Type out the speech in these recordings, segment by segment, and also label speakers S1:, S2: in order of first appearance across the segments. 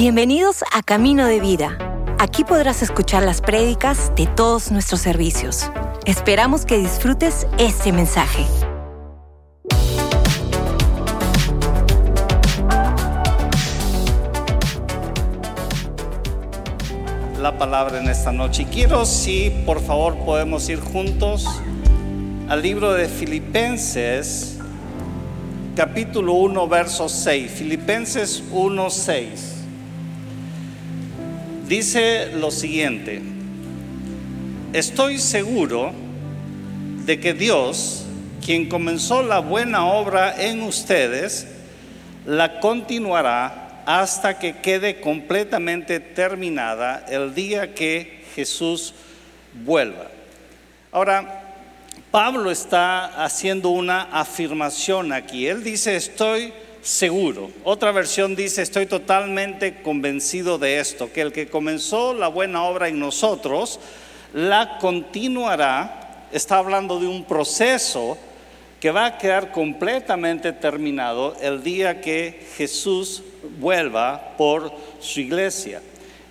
S1: Bienvenidos a Camino de Vida. Aquí podrás escuchar las prédicas de todos nuestros servicios. Esperamos que disfrutes este mensaje.
S2: La palabra en esta noche. Quiero, si por favor podemos ir juntos al libro de Filipenses, capítulo 1, verso 6. Filipenses 1, 6 dice lo siguiente, estoy seguro de que Dios, quien comenzó la buena obra en ustedes, la continuará hasta que quede completamente terminada el día que Jesús vuelva. Ahora, Pablo está haciendo una afirmación aquí. Él dice, estoy seguro. Otra versión dice, estoy totalmente convencido de esto, que el que comenzó la buena obra en nosotros, la continuará. Está hablando de un proceso que va a quedar completamente terminado el día que Jesús vuelva por su iglesia.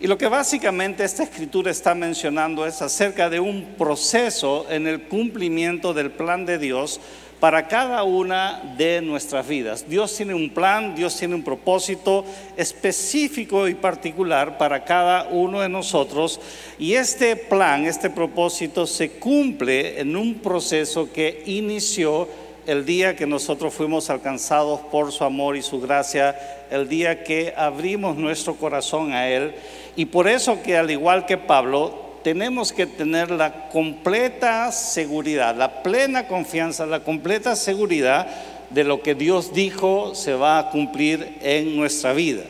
S2: Y lo que básicamente esta escritura está mencionando es acerca de un proceso en el cumplimiento del plan de Dios para cada una de nuestras vidas. Dios tiene un plan, Dios tiene un propósito específico y particular para cada uno de nosotros y este plan, este propósito se cumple en un proceso que inició el día que nosotros fuimos alcanzados por su amor y su gracia, el día que abrimos nuestro corazón a Él. Y por eso que al igual que Pablo, tenemos que tener la completa seguridad, la plena confianza, la completa seguridad de lo que Dios dijo se va a cumplir en nuestra vida.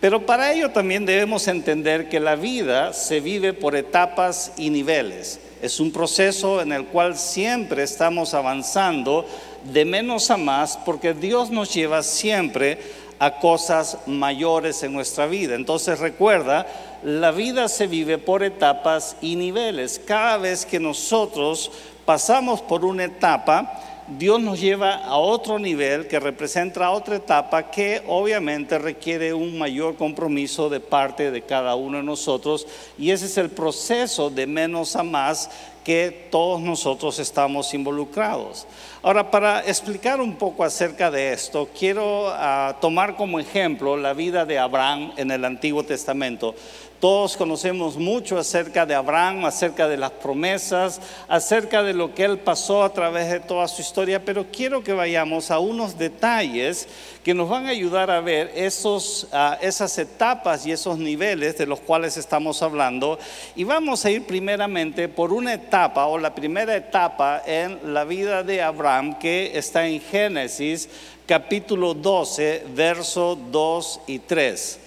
S2: Pero para ello también debemos entender que la vida se vive por etapas y niveles. Es un proceso en el cual siempre estamos avanzando de menos a más porque Dios nos lleva siempre a cosas mayores en nuestra vida. Entonces recuerda, la vida se vive por etapas y niveles. Cada vez que nosotros pasamos por una etapa, Dios nos lleva a otro nivel que representa otra etapa que obviamente requiere un mayor compromiso de parte de cada uno de nosotros y ese es el proceso de menos a más que todos nosotros estamos involucrados. Ahora, para explicar un poco acerca de esto, quiero ah, tomar como ejemplo la vida de Abraham en el Antiguo Testamento. Todos conocemos mucho acerca de Abraham, acerca de las promesas, acerca de lo que él pasó a través de toda su historia, pero quiero que vayamos a unos detalles que nos van a ayudar a ver esos, ah, esas etapas y esos niveles de los cuales estamos hablando. Y vamos a ir primeramente por una etapa o la primera etapa en la vida de Abraham que está en Génesis capítulo 12, verso 2 y 3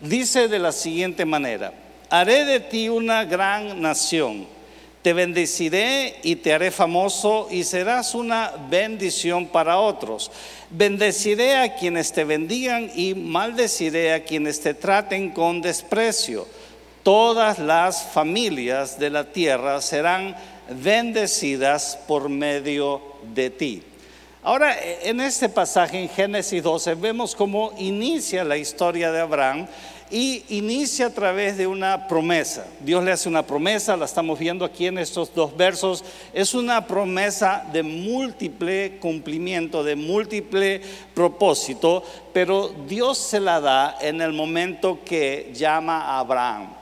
S2: dice de la siguiente manera, haré de ti una gran nación, te bendeciré y te haré famoso y serás una bendición para otros. Bendeciré a quienes te bendigan y maldeciré a quienes te traten con desprecio. Todas las familias de la tierra serán bendecidas por medio de ti. Ahora, en este pasaje en Génesis 12 vemos cómo inicia la historia de Abraham y inicia a través de una promesa. Dios le hace una promesa, la estamos viendo aquí en estos dos versos. Es una promesa de múltiple cumplimiento, de múltiple propósito, pero Dios se la da en el momento que llama a Abraham.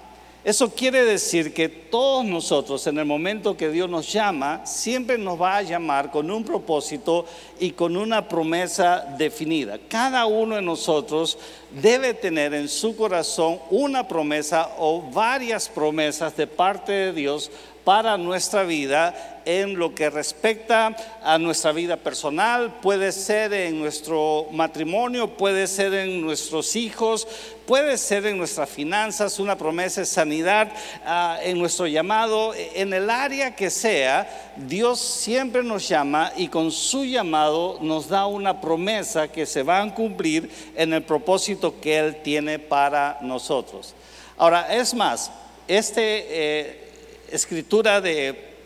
S2: Eso quiere decir que todos nosotros en el momento que Dios nos llama, siempre nos va a llamar con un propósito y con una promesa definida. Cada uno de nosotros debe tener en su corazón una promesa o varias promesas de parte de Dios para nuestra vida en lo que respecta a nuestra vida personal, puede ser en nuestro matrimonio, puede ser en nuestros hijos, puede ser en nuestras finanzas, una promesa de sanidad, ah, en nuestro llamado, en el área que sea, Dios siempre nos llama y con su llamado nos da una promesa que se va a cumplir en el propósito que Él tiene para nosotros. Ahora, es más, este... Eh, escritura de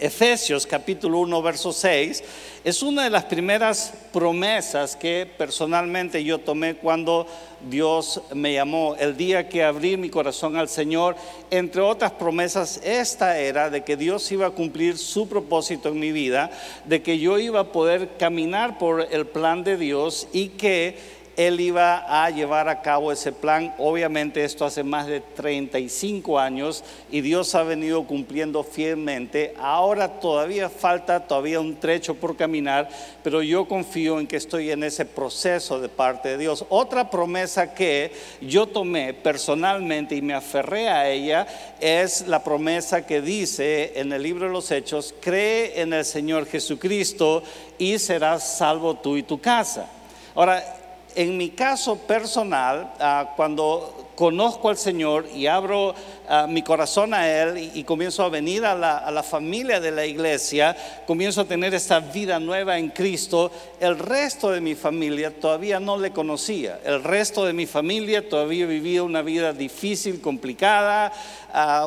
S2: Efesios capítulo 1, verso 6, es una de las primeras promesas que personalmente yo tomé cuando Dios me llamó. El día que abrí mi corazón al Señor, entre otras promesas, esta era de que Dios iba a cumplir su propósito en mi vida, de que yo iba a poder caminar por el plan de Dios y que él iba a llevar a cabo ese plan. Obviamente esto hace más de 35 años y Dios ha venido cumpliendo fielmente. Ahora todavía falta todavía un trecho por caminar, pero yo confío en que estoy en ese proceso de parte de Dios. Otra promesa que yo tomé personalmente y me aferré a ella es la promesa que dice en el libro de los Hechos, cree en el Señor Jesucristo y serás salvo tú y tu casa. Ahora, en mi caso personal, ah, cuando conozco al Señor y abro ah, mi corazón a Él y, comienzo a venir a la, a la, familia de la iglesia, comienzo a tener esta vida nueva en Cristo, el resto de mi familia todavía no le conocía. El resto de mi familia todavía vivía una vida difícil, complicada,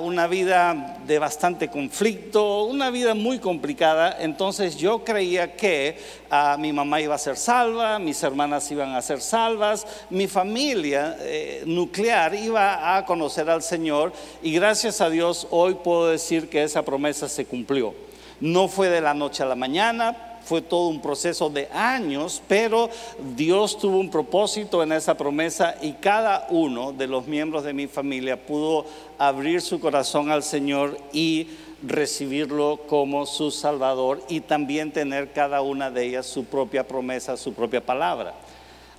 S2: una vida de bastante conflicto, una vida muy complicada. Entonces yo creía que mi mamá iba a ser salva, mis hermanas iban a ser salvas, mi familia eh, nuclear iba a conocer al Señor y gracias a Dios hoy puedo decir que esa promesa se cumplió. No fue de la noche a la mañana, fue todo un proceso de años, pero Dios tuvo un propósito en esa promesa y cada uno de los miembros de mi familia pudo abrir su corazón al Señor y recibirlo como su Salvador y también tener cada una de ellas su propia promesa, su propia palabra.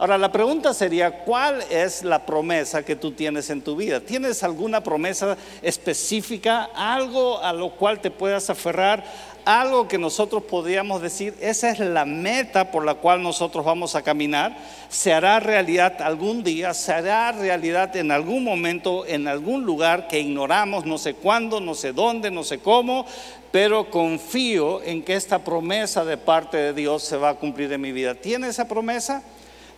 S2: Ahora, la pregunta sería, ¿cuál es la promesa que tú tienes en tu vida? ¿Tienes alguna promesa específica, algo a lo cual te puedas aferrar? algo que nosotros podríamos decir, esa es la meta por la cual nosotros vamos a caminar, se hará realidad algún día, se hará realidad en algún momento, en algún lugar que ignoramos, no sé cuándo, no sé dónde, no sé cómo, pero confío en que esta promesa de parte de Dios se va a cumplir en mi vida. ¿Tiene esa promesa?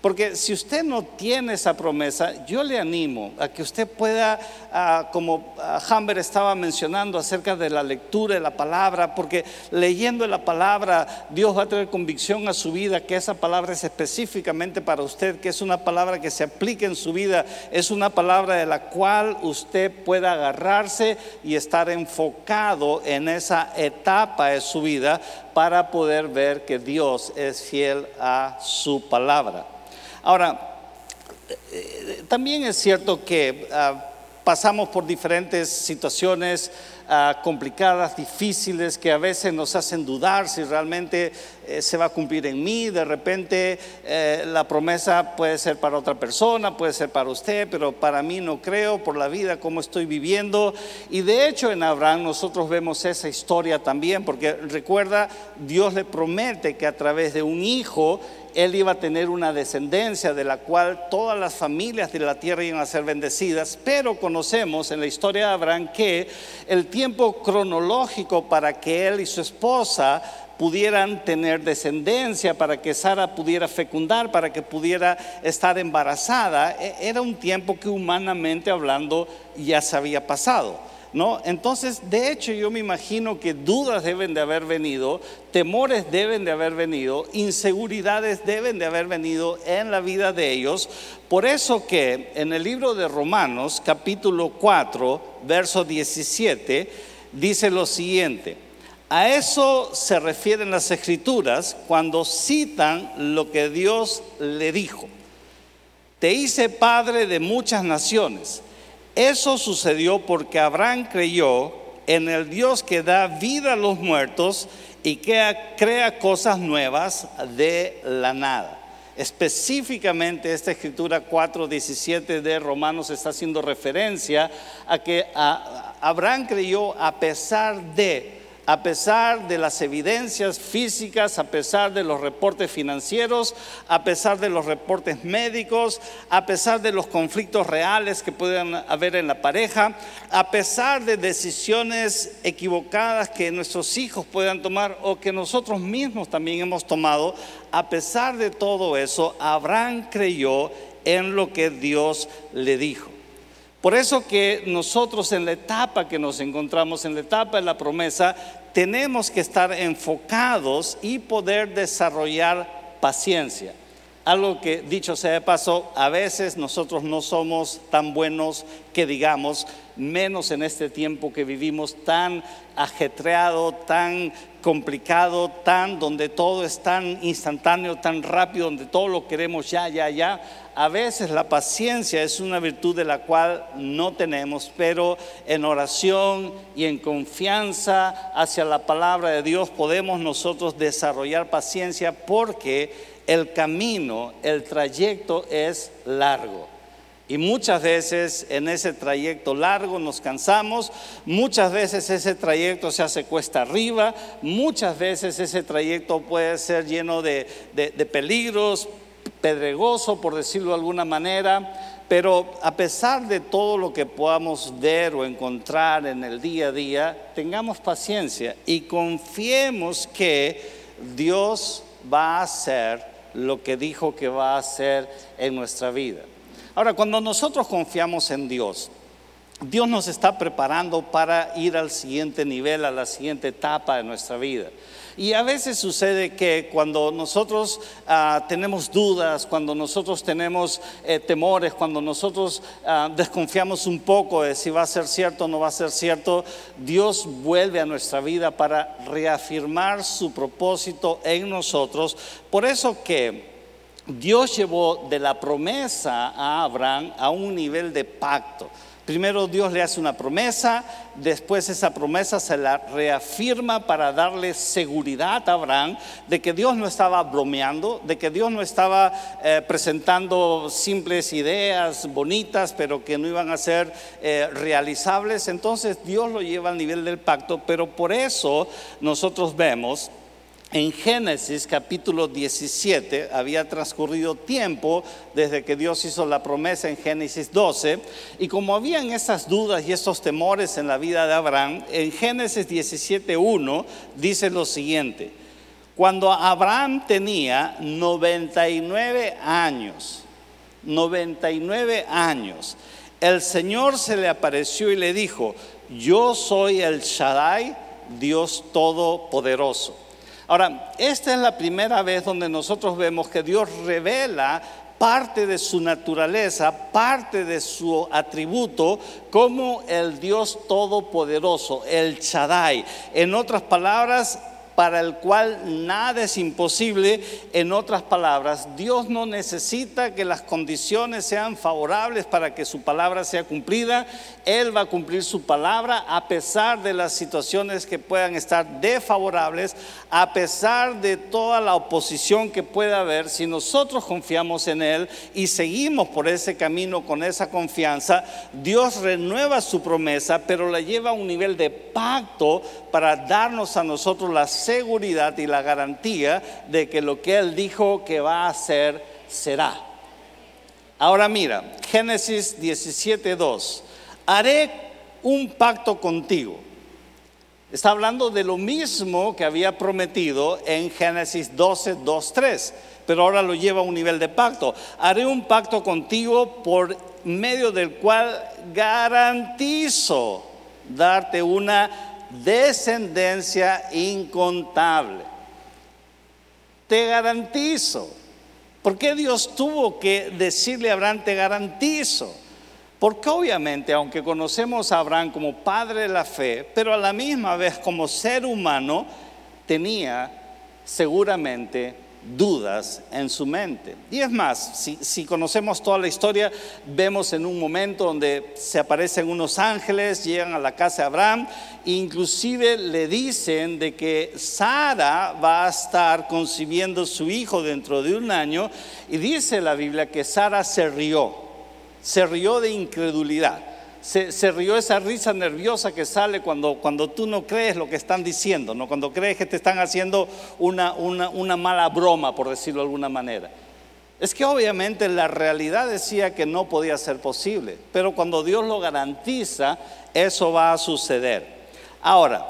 S2: Porque si usted no tiene esa promesa, yo le animo a que usted pueda, ah, como Humber estaba mencionando acerca de la lectura de la palabra, porque leyendo la palabra Dios va a tener convicción a su vida que esa palabra es específicamente para usted, que es una palabra que se aplique en su vida, es una palabra de la cual usted pueda agarrarse y estar enfocado en esa etapa de su vida para poder ver que Dios es fiel a su palabra. Ahora, también es cierto que ah, pasamos por diferentes situaciones ah, complicadas, difíciles, que a veces nos hacen dudar si realmente eh, se va a cumplir en mí. De repente eh, la promesa puede ser para otra persona, puede ser para usted, pero para mí no creo por la vida, como estoy viviendo. Y de hecho en Abraham nosotros vemos esa historia también, porque recuerda, Dios le promete que a través de un hijo, él iba a tener una descendencia de la cual todas las familias de la tierra iban a ser bendecidas, pero conocemos en la historia de Abraham que el tiempo cronológico para que él y su esposa pudieran tener descendencia, para que Sara pudiera fecundar, para que pudiera estar embarazada, e-, era un tiempo que humanamente hablando ya se había pasado. ¿No? Entonces, de hecho, yo me imagino que dudas deben de haber venido, temores deben de haber venido, inseguridades deben de haber venido en la vida de ellos. Por eso que en el libro de Romanos, capítulo 4, verso 17, dice lo siguiente. A eso se refieren las escrituras cuando citan lo que Dios le dijo. Te hice padre de muchas naciones. Eso sucedió porque Abraham creyó en el Dios que da vida a los muertos y que crea cosas nuevas de la nada. Específicamente esta escritura 4.17 de Romanos está haciendo referencia a que Abraham creyó a pesar de a pesar de las evidencias físicas, a pesar de los reportes financieros, a pesar de los reportes médicos, a pesar de los conflictos reales que puedan haber en la pareja, a pesar de decisiones equivocadas que nuestros hijos puedan tomar o que nosotros mismos también hemos tomado, a pesar de todo eso, Abraham creyó en lo que Dios le dijo. Por eso que nosotros en la etapa que nos encontramos, en la etapa de la promesa, tenemos que estar enfocados y poder desarrollar paciencia. Algo que, dicho sea de paso, a veces nosotros no somos tan buenos que digamos, menos en este tiempo que vivimos tan ajetreado, tan complicado, tan donde todo es tan instantáneo, tan rápido, donde todo lo queremos ya, ya, ya. A veces la paciencia es una virtud de la cual no tenemos, pero en oración y en confianza hacia la palabra de Dios podemos nosotros desarrollar paciencia porque el camino, el trayecto es largo. Y muchas veces en ese trayecto largo nos cansamos, muchas veces ese trayecto se hace cuesta arriba, muchas veces ese trayecto puede ser lleno de, peligros, pedregoso por decirlo de alguna manera, pero a pesar de todo lo que podamos ver o encontrar en el día a día, tengamos paciencia y confiemos que Dios va a hacer lo que dijo que va a hacer en nuestra vida. Ahora, cuando nosotros confiamos en Dios, Dios nos está preparando para ir al siguiente nivel, a la siguiente etapa de nuestra vida. Y a veces sucede que cuando nosotros ah, tenemos dudas, cuando nosotros tenemos eh, temores, cuando nosotros ah, desconfiamos un poco de si va a ser cierto o no va a ser cierto, Dios vuelve a nuestra vida para reafirmar su propósito en nosotros. Por eso que Dios llevó de la promesa a Abraham a un nivel de pacto. Primero Dios le hace una promesa, después esa promesa se la reafirma para darle seguridad a Abraham de que Dios no estaba bromeando, de que Dios no estaba eh, presentando simples ideas bonitas, pero que no iban a ser eh, realizables. Entonces Dios lo lleva al nivel del pacto, pero por eso nosotros vemos en Génesis capítulo 17 había transcurrido tiempo desde que Dios hizo la promesa en Génesis 12 y como habían esas dudas y esos temores en la vida de Abraham, en Génesis 17.1 dice lo siguiente, cuando Abraham tenía 99 años, 99 años, el Señor se le apareció y le dijo, yo soy el Shaddai, Dios Todopoderoso. Ahora, esta es la primera vez donde nosotros vemos que Dios revela parte de su naturaleza, parte de su atributo como el Dios todopoderoso, el Shaddai. En otras palabras, para el cual nada es imposible. En otras palabras, Dios no necesita que las condiciones sean favorables para que su palabra sea cumplida. Él va a cumplir su palabra a pesar de las situaciones que puedan estar desfavorables, a pesar de toda la oposición que pueda haber. Si nosotros confiamos en Él y seguimos por ese camino con esa confianza, Dios renueva su promesa, pero la lleva a un nivel de pacto para darnos a nosotros la seguridad y la garantía de que lo que Él dijo que va a hacer será. Ahora mira, Génesis 17.2, haré un pacto contigo. Está hablando de lo mismo que había prometido en Génesis 12, 2, 3, pero ahora lo lleva a un nivel de pacto. Haré un pacto contigo por medio del cual garantizo darte una descendencia incontable. Te garantizo. ¿Por qué Dios tuvo que decirle a Abraham, te garantizo? Porque obviamente, aunque conocemos a Abraham como padre de la fe, pero a la misma vez como ser humano, tenía seguramente dudas en su mente. Y es más, si, conocemos toda la historia, vemos en un momento donde se aparecen unos ángeles, llegan a la casa de Abraham, inclusive le dicen de que Sara va a estar concibiendo su hijo dentro de un año, y dice la Biblia que Sara se rió, se rió de incredulidad se, rió esa risa nerviosa que sale cuando, cuando tú no crees lo que están diciendo, ¿no? cuando crees que te están haciendo una, una mala broma, por decirlo de alguna manera. Es que obviamente la realidad decía que no podía ser posible, pero cuando Dios lo garantiza, eso va a suceder. Ahora,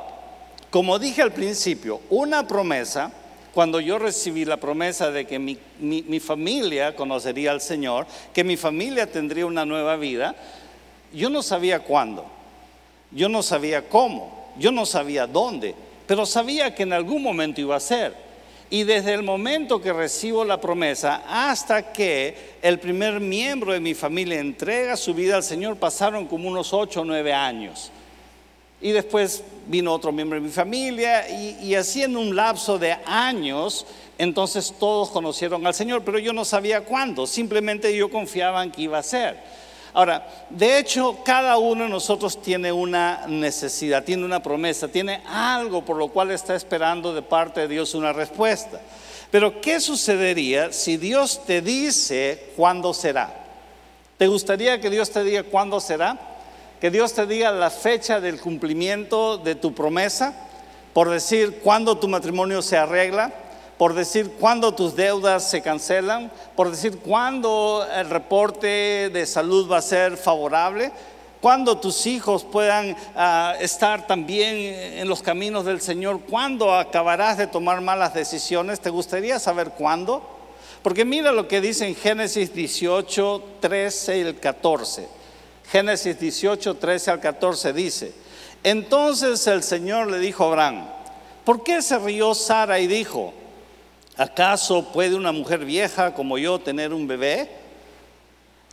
S2: como dije al principio, una promesa, cuando yo recibí la promesa de que mi, mi familia conocería al Señor, que mi familia tendría una nueva vida, yo no sabía cuándo, yo no sabía cómo, yo no sabía dónde, pero sabía que en algún momento iba a ser. Y desde el momento que recibo la promesa hasta que el primer miembro de mi familia entrega su vida al Señor pasaron como unos ocho o nueve años. Y después vino otro miembro de mi familia y, y así en un lapso de años, entonces todos conocieron al Señor, pero yo no sabía cuándo, simplemente yo confiaba en que iba a ser. Ahora, de hecho, cada uno de nosotros tiene una necesidad, tiene una promesa, tiene algo por lo cual está esperando de parte de Dios una respuesta. Pero, ¿qué sucedería si Dios te dice cuándo será? ¿Te gustaría que Dios te diga cuándo será? Que Dios te diga la fecha del cumplimiento de tu promesa, por decir cuándo tu matrimonio se arregla, por decir cuándo tus deudas se cancelan, por decir cuándo el reporte de salud va a ser favorable, cuándo tus hijos puedan ah, estar también en los caminos del Señor, cuándo acabarás de tomar malas decisiones. ¿Te gustaría saber cuándo? Porque mira lo que dice en Génesis 18, 13 y el 14. Génesis 18, 13 al 14 dice, entonces el Señor le dijo a Abraham, ¿por qué se rió Sara y dijo, ¿Acaso puede una mujer vieja como yo tener un bebé?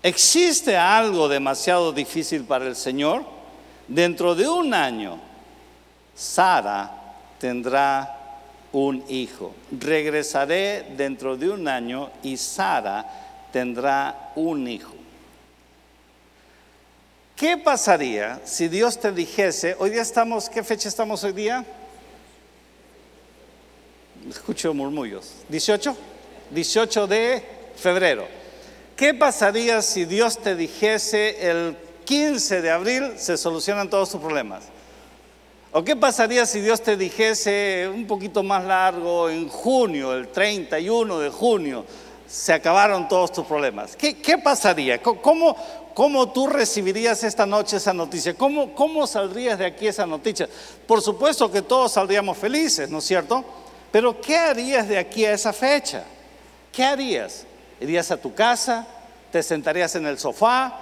S2: ¿Existe algo demasiado difícil para el Señor? Dentro de un año, Sara tendrá un hijo. Regresaré dentro de un año y Sara tendrá un hijo. ¿Qué pasaría si Dios te dijese, hoy día estamos, ¿qué fecha estamos hoy día? Escucho murmullos. 18, 18 de febrero. ¿Qué pasaría si Dios te dijese el 15 de abril se solucionan todos tus problemas? ¿O qué pasaría si Dios te dijese un poquito más largo en junio, el 31 de junio, se acabaron todos tus problemas? ¿Qué, pasaría? ¿Cómo, ¿Cómo tú recibirías esta noche esa noticia? ¿Cómo, ¿Cómo saldrías de aquí esa noticia? Por supuesto que todos saldríamos felices, ¿no es cierto? Pero ¿qué harías de aquí a esa fecha? ¿Qué harías? ¿Irías a tu casa? ¿Te sentarías en el sofá?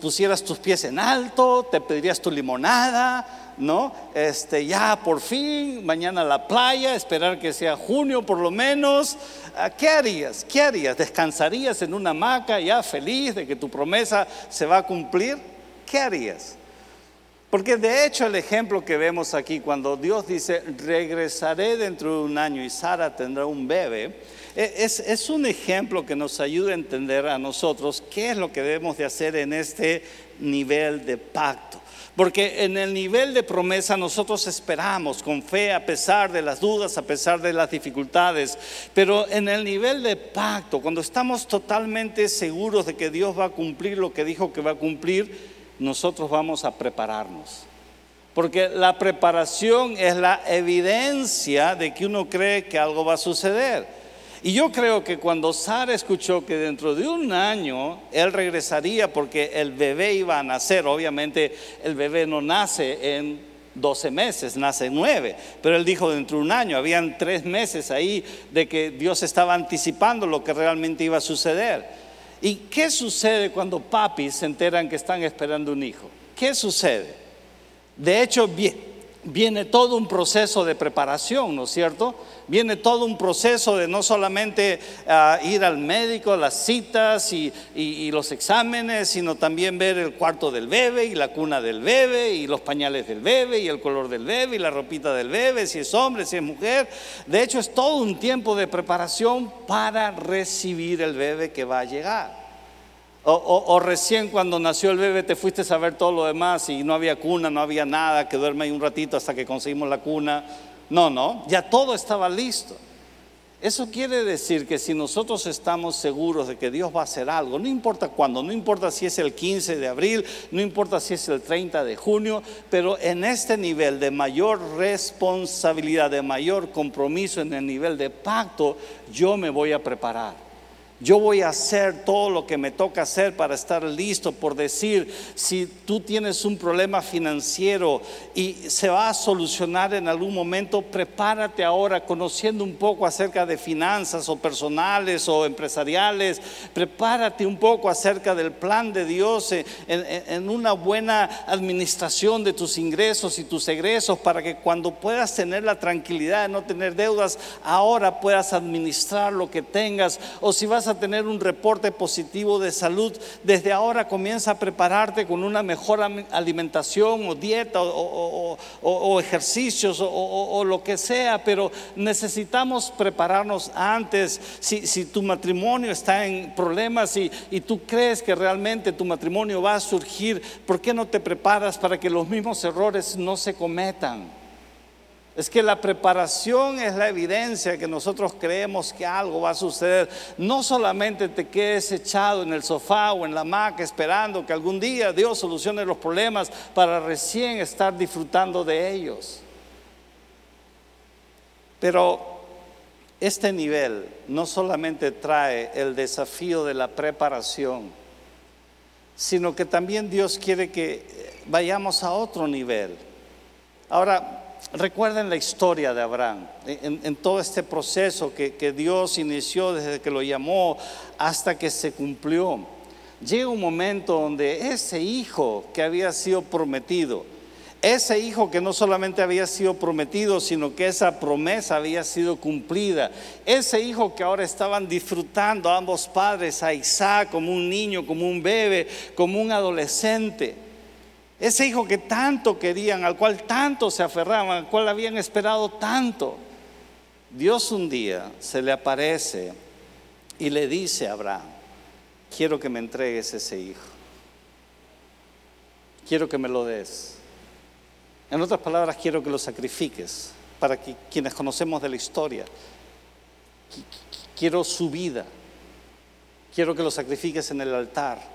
S2: pusieras tus pies en alto? ¿Te pedirías tu limonada? ¿No? Este, ya por fin, mañana a la playa, esperar que sea junio por lo menos. Ah, ¿Qué harías? ¿Qué harías? ¿Descansarías en una hamaca ya feliz de que tu promesa se va a cumplir? ¿Qué harías? Porque de hecho el ejemplo que vemos aquí, cuando Dios dice, regresaré dentro de un año y Sara tendrá un bebé, e, es, un ejemplo que nos ayuda a entender a nosotros qué es lo que debemos de hacer en este nivel de pacto. Porque en el nivel de promesa nosotros esperamos con fe a pesar de las dudas, a pesar de las dificultades. Pero en el nivel de pacto, cuando estamos totalmente seguros de que Dios va a cumplir lo que dijo que va a cumplir, nosotros vamos a prepararnos. Porque la preparación es la evidencia de que uno cree que algo va a suceder. Y yo creo que cuando Sara escuchó que dentro de un año él regresaría porque el bebé iba a nacer, obviamente el bebé no nace en 12 meses, nace en 9, pero él dijo dentro de un año, habían tres meses ahí de que Dios estaba anticipando lo que realmente iba a suceder. ¿Y qué sucede cuando papis se enteran que están esperando un hijo? ¿Qué sucede? De hecho, viene todo un proceso de preparación, ¿no es cierto? Viene todo un proceso de no solamente ah, ir al médico, las citas y, los exámenes, sino también ver el cuarto del bebé y la cuna del bebé y los pañales del bebé y el color del bebé y la ropita del bebé, si es hombre, si es mujer. De hecho, es todo un tiempo de preparación para recibir el bebé que va a llegar. O, recién cuando nació el bebé te fuiste a ver todo lo demás y no había cuna, no había nada, que duerme ahí un ratito hasta que conseguimos la cuna. No, no, ya todo estaba listo. Eso quiere decir que si nosotros estamos seguros de que Dios va a hacer algo, no importa cuándo, no importa si es el 15 de abril, no importa si es el 30 de junio, pero en este nivel de mayor responsabilidad, de mayor compromiso, en el nivel de pacto, yo me voy a preparar. Yo voy a hacer todo lo que me toca hacer para estar listo, por decir, si tú tienes un problema financiero y se va a solucionar en algún momento, prepárate ahora conociendo un poco acerca de finanzas o personales o empresariales, prepárate un poco acerca del plan de Dios en, una buena administración de tus ingresos y tus egresos para que cuando puedas tener la tranquilidad de no tener deudas, ahora puedas administrar lo que tengas. O si vas a tener un reporte positivo de salud, desde ahora comienza a prepararte con una mejor alimentación o dieta o, ejercicios o, lo que sea, pero necesitamos prepararnos antes. Si, tu matrimonio está en problemas y, y tú crees que realmente tu matrimonio va a surgir, ¿por qué no te preparas para que los mismos errores no se cometan? Es que la preparación es la evidencia que nosotros creemos que algo va a suceder. No solamente te quedes echado en el sofá o en la hamaca esperando que algún día Dios solucione los problemas para recién estar disfrutando de ellos. Pero este nivel no solamente trae el desafío de la preparación, sino que también Dios quiere que vayamos a otro nivel. Ahora, Recuerden la historia de Abraham, en, todo este proceso que, que, Dios inició desde que lo llamó hasta que se cumplió. Llega un momento donde ese hijo que había sido prometido, ese hijo que no solamente había sido prometido, sino que esa promesa había sido cumplida, ese hijo que ahora estaban disfrutando ambos padres, a Isaac como un niño, como un bebé, como un adolescente ese hijo que tanto querían, al cual tanto se aferraban, al cual habían esperado tanto. Dios un día se le aparece y le dice a Abraham, quiero que me entregues ese hijo. Quiero que me lo des. En otras palabras, quiero que lo sacrifiques para que quienes conocemos de la historia. Quiero su vida. Quiero que lo sacrifiques en el altar.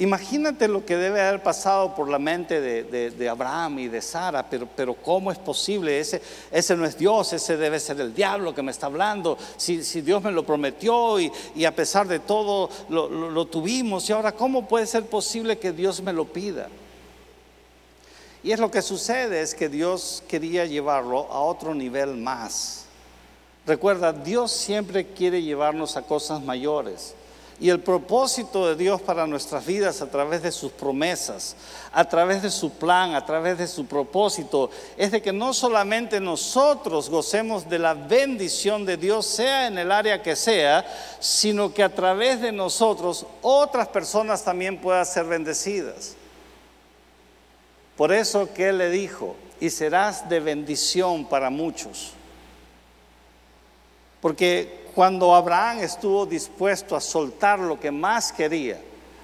S2: Imagínate lo que debe haber pasado por la mente de, Abraham y de Sara, pero, ¿cómo es posible? Ese, ese no es Dios, ese debe ser el diablo que me está hablando. Si, Dios me lo prometió y, a pesar de todo lo tuvimos, y ahora ¿cómo puede ser posible que Dios me lo pida? Y es lo que sucede, es que Dios quería llevarlo a otro nivel más. Recuerda, Dios siempre quiere llevarnos a cosas mayores. Y el propósito de Dios para nuestras vidas a través de sus promesas, a través de su plan, a través de su propósito, es de que no solamente nosotros gocemos de la bendición de Dios, sea en el área que sea, sino que a través de nosotros otras personas también puedan ser bendecidas. Por eso que Él le dijo, y serás de bendición para muchos. Porque cuando Abraham estuvo dispuesto a soltar lo que más quería,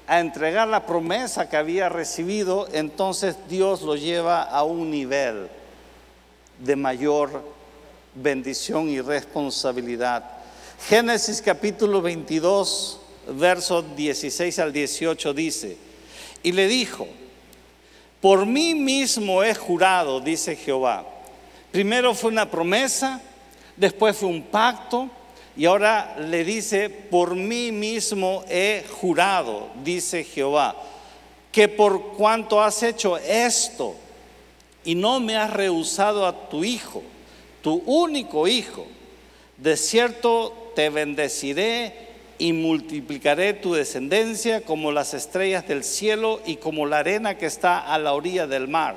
S2: a entregar la promesa que había recibido, entonces Dios lo lleva a un nivel de mayor bendición y responsabilidad. Génesis capítulo 22, versos 16 al 18 dice, y le dijo, por mí mismo he jurado, dice Jehová. Primero fue una promesa, después fue un pacto, y ahora le dice, por mí mismo he jurado, dice Jehová, que por cuanto has hecho esto y no me has rehusado a tu hijo, tu único hijo, de cierto te bendeciré y multiplicaré tu descendencia como las estrellas del cielo y como la arena que está a la orilla del mar.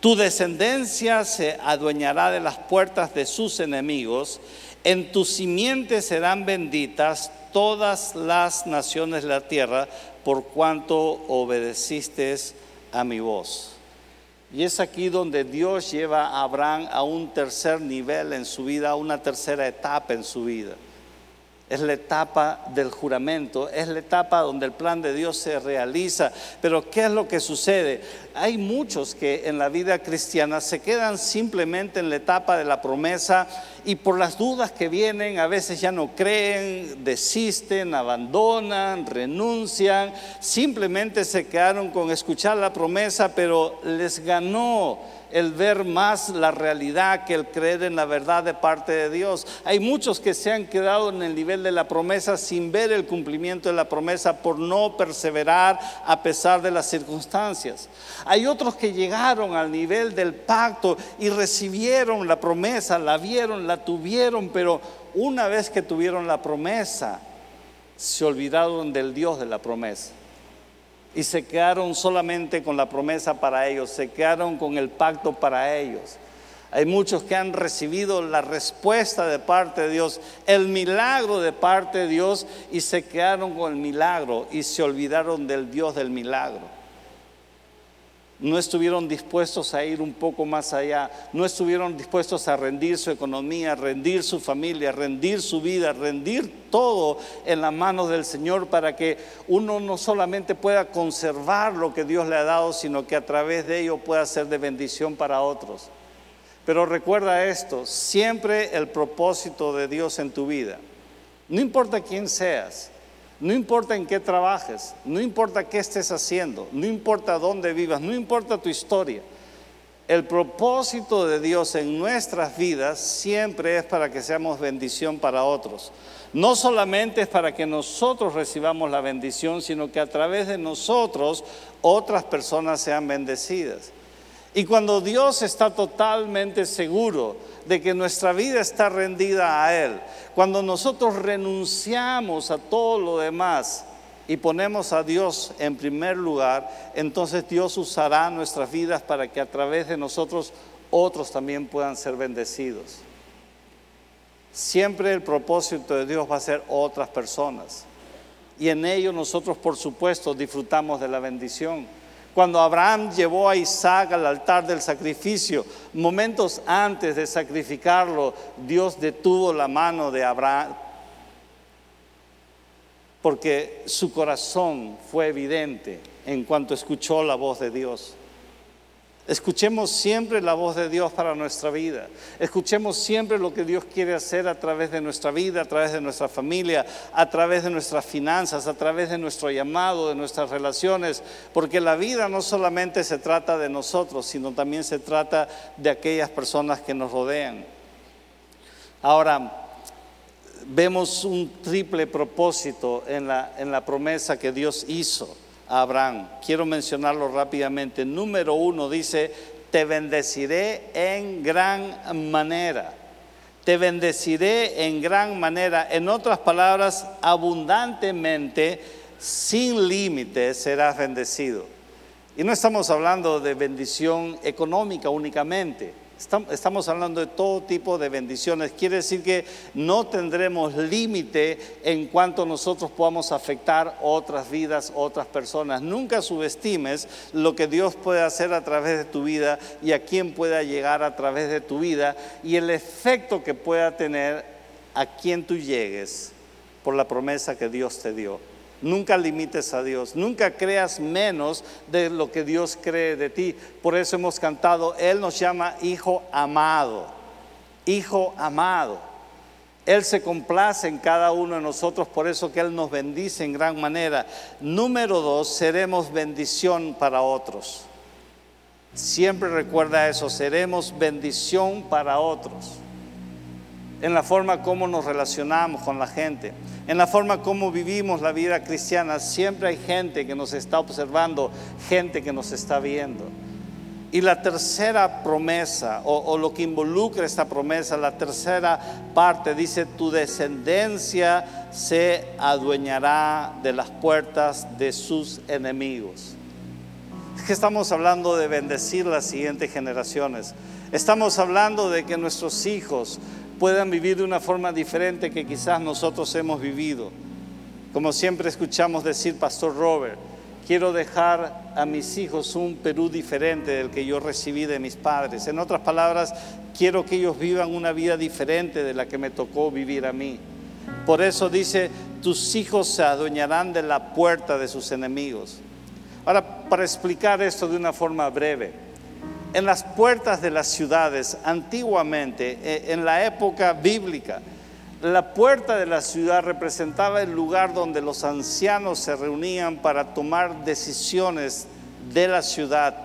S2: Tu descendencia se adueñará de las puertas de sus enemigos en tu simiente serán benditas todas las naciones de la tierra por cuanto obedeciste a mi voz. Y es aquí donde Dios lleva a Abraham a un tercer nivel en su vida, a una tercera etapa en su vida es la etapa del juramento, es la etapa donde el plan de Dios se realiza. Pero ¿qué es lo que sucede? Hay muchos que en la vida cristiana se quedan simplemente en la etapa de la promesa y por las dudas que vienen a veces ya no creen, desisten, abandonan, renuncian, simplemente se quedaron con escuchar la promesa, pero les ganó el ver más la realidad que el creer en la verdad de parte de Dios. Hay muchos que se han quedado en el nivel de la promesa sin ver el cumplimiento de la promesa por no perseverar a pesar de las circunstancias. Hay otros que llegaron al nivel del pacto y recibieron la promesa, la vieron, la tuvieron, pero una vez que tuvieron la promesa, se olvidaron del Dios de la promesa y se quedaron solamente con la promesa para ellos, se quedaron con el pacto para ellos. Hay muchos que han recibido la respuesta de parte de Dios, el milagro de parte de Dios y se quedaron con el milagro y se olvidaron del Dios del milagro no estuvieron dispuestos a ir un poco más allá, no estuvieron dispuestos a rendir su economía, rendir su familia, rendir su vida, rendir todo en las manos del Señor para que uno no solamente pueda conservar lo que Dios le ha dado, sino que a través de ello pueda ser de bendición para otros. Pero recuerda esto, siempre el propósito de Dios en tu vida, no importa quién seas, no importa en qué trabajes, no importa qué estés haciendo, no importa dónde vivas, no importa tu historia. El propósito de Dios en nuestras vidas siempre es para que seamos bendición para otros. No solamente es para que nosotros recibamos la bendición, sino que a través de nosotros otras personas sean bendecidas. Y cuando Dios está totalmente seguro de que nuestra vida está rendida a Él, cuando nosotros renunciamos a todo lo demás y ponemos a Dios en primer lugar, entonces Dios usará nuestras vidas para que a través de nosotros otros también puedan ser bendecidos. Siempre el propósito de Dios va a ser otras personas. Y en ello nosotros, por supuesto, disfrutamos de la bendición. Cuando Abraham llevó a Isaac al altar del sacrificio, momentos antes de sacrificarlo, Dios detuvo la mano de Abraham porque su corazón fue evidente en cuanto escuchó la voz de Dios. Escuchemos siempre la voz de Dios para nuestra vida. Escuchemos siempre lo que Dios quiere hacer a través de nuestra vida, a través de nuestra familia, a través de nuestras finanzas, a través de nuestro llamado, de nuestras relaciones. Porque la vida no solamente se trata de nosotros, sino también se trata de aquellas personas que nos rodean. Ahora, vemos un triple propósito en la, en la promesa que Dios hizo. Abraham. Quiero mencionarlo rápidamente. Número uno dice, te bendeciré en gran manera. Te bendeciré en gran manera. En otras palabras, abundantemente, sin límites, serás bendecido. Y no estamos hablando de bendición económica únicamente Estamos hablando de todo tipo de bendiciones. Quiere decir que no tendremos límite en cuanto nosotros podamos afectar otras vidas, otras personas. Nunca subestimes lo que Dios puede hacer a través de tu vida y a quién pueda llegar a través de tu vida y el efecto que pueda tener a quien tú llegues por la promesa que Dios te dio. Nunca limites a Dios, nunca creas menos de lo que Dios cree de ti. Por eso hemos cantado, Él nos llama hijo amado, hijo amado. Él se complace en cada uno de nosotros, por eso que Él nos bendice en gran manera. Número dos, seremos bendición para otros. Siempre recuerda eso, seremos bendición para otros. En la forma como nos relacionamos con la gente en la forma como vivimos la vida cristiana, siempre hay gente que nos está observando, gente que nos está viendo. Y la tercera promesa, o, lo que involucra esta promesa, la tercera parte dice, tu descendencia se adueñará de las puertas de sus enemigos. Es que estamos hablando de bendecir las siguientes generaciones. Estamos hablando de que nuestros hijos, puedan vivir de una forma diferente que quizás nosotros hemos vivido. Como siempre escuchamos decir, Pastor Robert, quiero dejar a mis hijos un Perú diferente del que yo recibí de mis padres. En otras palabras, quiero que ellos vivan una vida diferente de la que me tocó vivir a mí. Por eso dice, tus hijos se adueñarán de la puerta de sus enemigos. Ahora, para explicar esto de una forma breve, en las puertas de las ciudades, antiguamente, e, en la época bíblica, la puerta de la ciudad representaba el lugar donde los ancianos se reunían para tomar decisiones de la ciudad,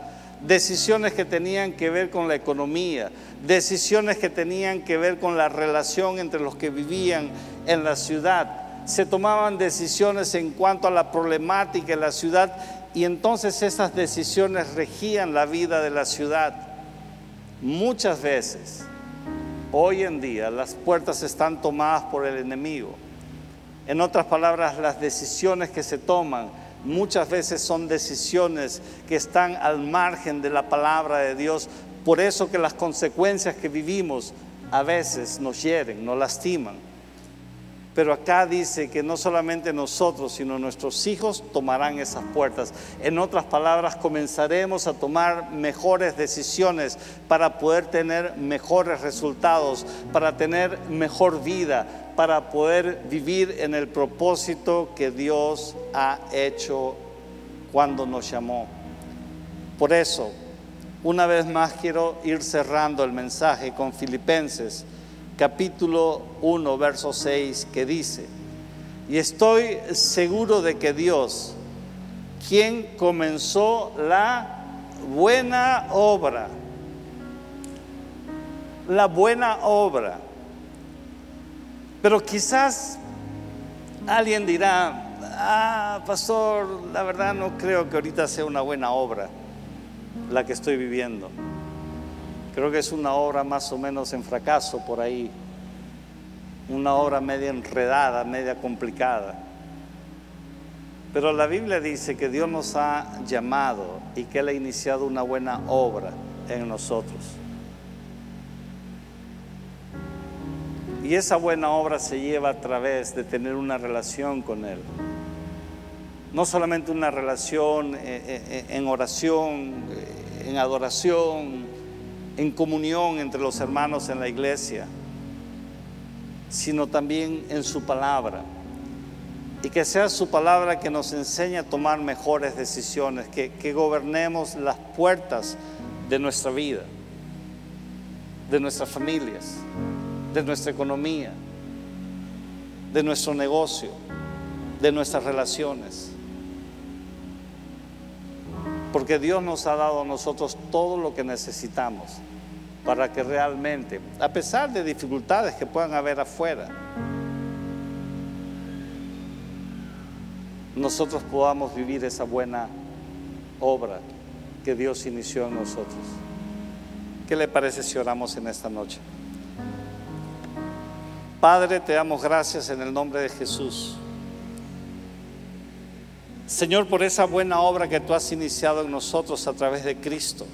S2: decisiones que tenían que ver con la economía, decisiones que tenían que ver con la relación entre los que vivían en la ciudad. Se tomaban decisiones en cuanto a la problemática de la ciudad y entonces esas decisiones regían la vida de la ciudad. Muchas veces, hoy en día, las puertas están tomadas por el enemigo. En otras palabras, las decisiones que se toman muchas veces son decisiones que están al margen de la palabra de Dios. Por eso que las consecuencias que vivimos a veces nos hieren, nos lastiman. Pero acá dice que no solamente nosotros, sino nuestros hijos tomarán esas puertas. En otras palabras, comenzaremos a tomar mejores decisiones para poder tener mejores resultados, para tener mejor vida, para poder vivir en el propósito que Dios ha hecho cuando nos llamó. Por eso, una vez más quiero ir cerrando el mensaje con Filipenses capítulo 1, verso 6, que dice, y estoy seguro de que Dios, quien comenzó la buena obra, la buena obra, pero quizás alguien dirá, ah, pastor, la verdad no creo que ahorita sea una buena obra la que estoy viviendo. Creo que es una obra más o menos en fracaso por ahí, una obra media enredada, media complicada. Pero la Biblia dice que Dios nos ha llamado y que Él ha iniciado una buena obra en nosotros. Y esa buena obra se lleva a través de tener una relación con Él. No solamente una relación eh, eh, eh, en oración, en adoración, en comunión entre los hermanos en la iglesia, sino también en su palabra. Y que sea su palabra que nos enseñe a tomar mejores decisiones, que, que gobernemos las puertas de nuestra vida, de nuestras familias, de nuestra economía, de nuestro negocio, de nuestras relaciones. Porque Dios nos ha dado a nosotros todo lo que necesitamos para que realmente, a pesar de dificultades que puedan haber afuera, nosotros podamos vivir esa buena obra que Dios inició en nosotros. ¿Qué le parece si oramos en esta noche? Padre, te damos gracias en el nombre de Jesús. Señor, por esa buena obra que tú has iniciado en nosotros a través de Cristo.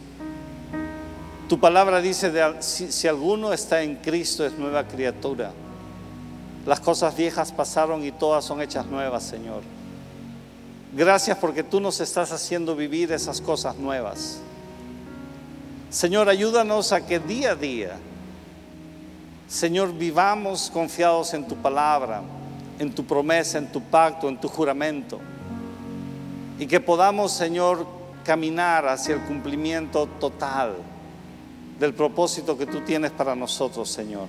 S2: Tu palabra dice, si, si alguno está en Cristo es nueva criatura. Las cosas viejas pasaron y todas son hechas nuevas, Señor. Gracias porque tú nos estás haciendo vivir esas cosas nuevas. Señor, ayúdanos a que día a día, Señor, vivamos confiados en tu palabra, en tu promesa, en tu pacto, en tu juramento y que podamos, Señor, caminar hacia el cumplimiento total del propósito que tú tienes para nosotros, Señor.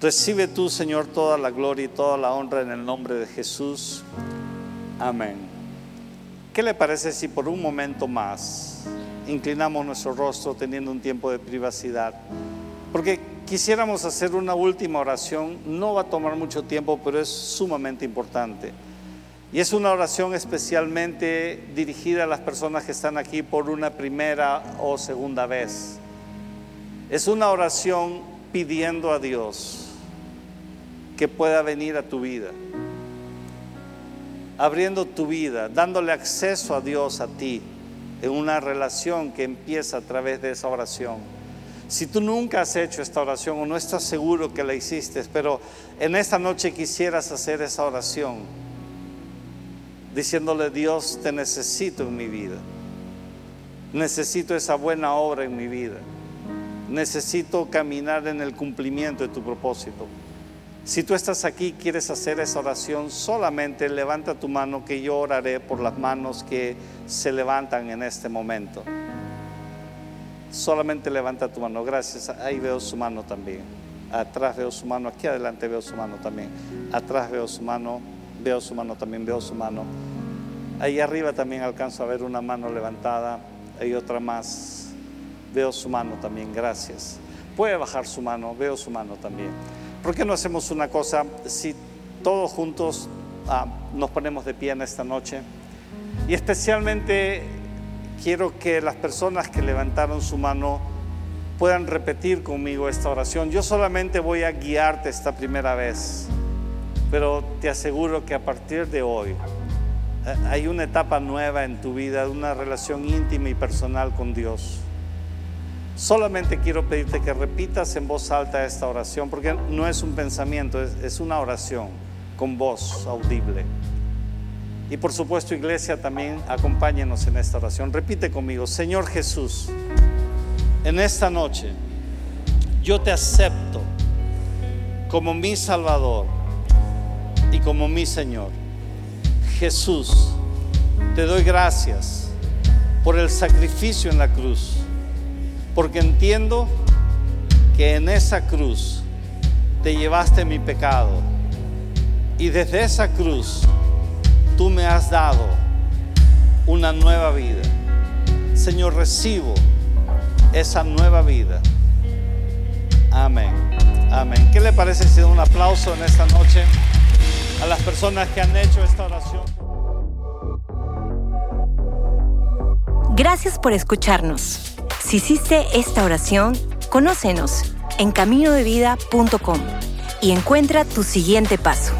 S2: Recibe tú, Señor, toda la gloria y toda la honra en el nombre de Jesús. Amén. ¿Qué le parece si por un momento más inclinamos nuestro rostro teniendo un tiempo de privacidad? Porque quisiéramos hacer una última oración, no va a tomar mucho tiempo, pero es sumamente importante. Y es una oración especialmente dirigida a las personas que están aquí por una primera o segunda vez. Es una oración pidiendo a Dios que pueda venir a tu vida, abriendo tu vida, dándole acceso a Dios a ti en una relación que empieza a través de esa oración. Si tú nunca has hecho esta oración o no estás seguro que la hiciste, pero en esta noche quisieras hacer esa oración, diciéndole, Dios, te necesito en mi vida. Necesito esa buena obra en mi vida. Necesito caminar en el cumplimiento de tu propósito. Si tú estás aquí y quieres hacer esa oración, solamente levanta tu mano que yo oraré por las manos que se levantan en este momento. Solamente levanta tu mano. Gracias. Ahí veo su mano también. Atrás veo su mano. Aquí adelante veo su mano también. Atrás veo su mano veo su mano también, veo su mano. Ahí arriba también alcanzo a ver una mano levantada. hay otra más. Veo su mano también, gracias. Puede bajar su mano, veo su mano también. ¿Por qué no hacemos una cosa? Si todos juntos ah, nos ponemos de pie en esta noche. Y especialmente quiero que las personas que levantaron su mano puedan repetir conmigo esta oración. Yo solamente voy a guiarte esta primera vez, pero te aseguro que a partir de hoy eh, hay una etapa nueva en tu vida, una relación íntima y personal con Dios. Solamente quiero pedirte que repitas en voz alta esta oración, porque no es un pensamiento, es, una oración con voz audible. Y por supuesto, iglesia, también acompáñenos en esta oración. Repite conmigo, Señor Jesús, en esta noche yo te acepto como mi Salvador y como mi Señor. Jesús, te doy gracias por el sacrificio en la cruz porque entiendo que en esa cruz te llevaste mi pecado y desde esa cruz tú me has dado una nueva vida. Señor, recibo esa nueva vida. Amén. Amén. ¿Qué le parece si un aplauso en esta noche a las personas que han hecho esta oración?
S1: Gracias por escucharnos. Si hiciste esta oración, conócenos en caminodevida.com y encuentra tu siguiente paso.